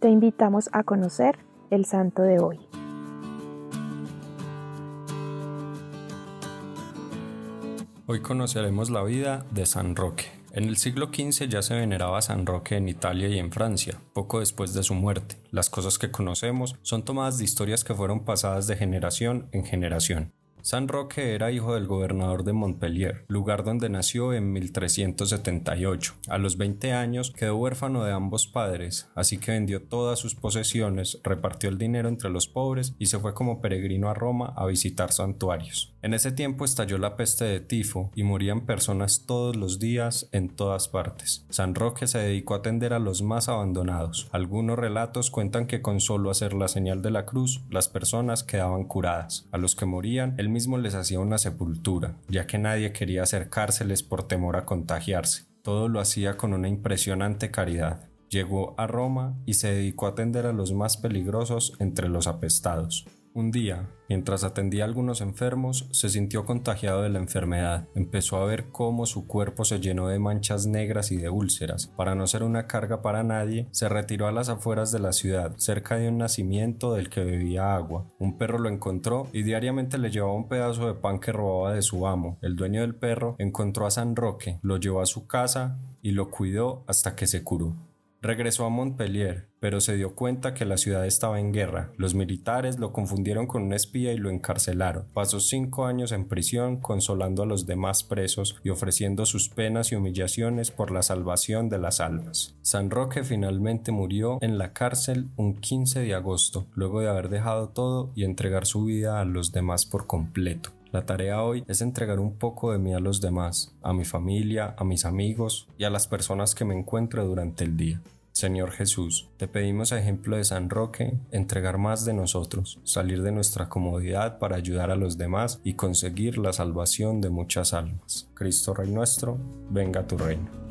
Te invitamos a conocer el santo de hoy. Hoy conoceremos la vida de San Roque. En el siglo XV ya se veneraba a San Roque en Italia y en Francia, poco después de su muerte. Las cosas que conocemos son tomadas de historias que fueron pasadas de generación en generación. San Roque era hijo del gobernador de Montpellier, lugar donde nació en 1378. A los 20 años quedó huérfano de ambos padres, así que vendió todas sus posesiones, repartió el dinero entre los pobres y se fue como peregrino a Roma a visitar santuarios. En ese tiempo estalló la peste de tifo y morían personas todos los días en todas partes. San Roque se dedicó a atender a los más abandonados. Algunos relatos cuentan que con solo hacer la señal de la cruz, las personas quedaban curadas. A los que morían, él mismo les hacía una sepultura, ya que nadie quería acercárseles por temor a contagiarse. Todo lo hacía con una impresionante caridad. Llegó a Roma y se dedicó a atender a los más peligrosos entre los apestados. Un día, mientras atendía a algunos enfermos, se sintió contagiado de la enfermedad. Empezó a ver cómo su cuerpo se llenó de manchas negras y de úlceras. Para no ser una carga para nadie, se retiró a las afueras de la ciudad, cerca de un nacimiento del que bebía agua. Un perro lo encontró y diariamente le llevaba un pedazo de pan que robaba de su amo. El dueño del perro encontró a San Roque, lo llevó a su casa y lo cuidó hasta que se curó. Regresó a Montpellier, pero se dio cuenta que la ciudad estaba en guerra. Los militares lo confundieron con un espía y lo encarcelaron. Pasó cinco años en prisión consolando a los demás presos y ofreciendo sus penas y humillaciones por la salvación de las almas. San Roque finalmente murió en la cárcel un 15 de agosto, luego de haber dejado todo y entregar su vida a los demás por completo. La tarea hoy es entregar un poco de mí a los demás, a mi familia, a mis amigos y a las personas que me encuentro durante el día. Señor Jesús, te pedimos a ejemplo de San Roque entregar más de nosotros, salir de nuestra comodidad para ayudar a los demás y conseguir la salvación de muchas almas. Cristo Rey nuestro, venga tu reino.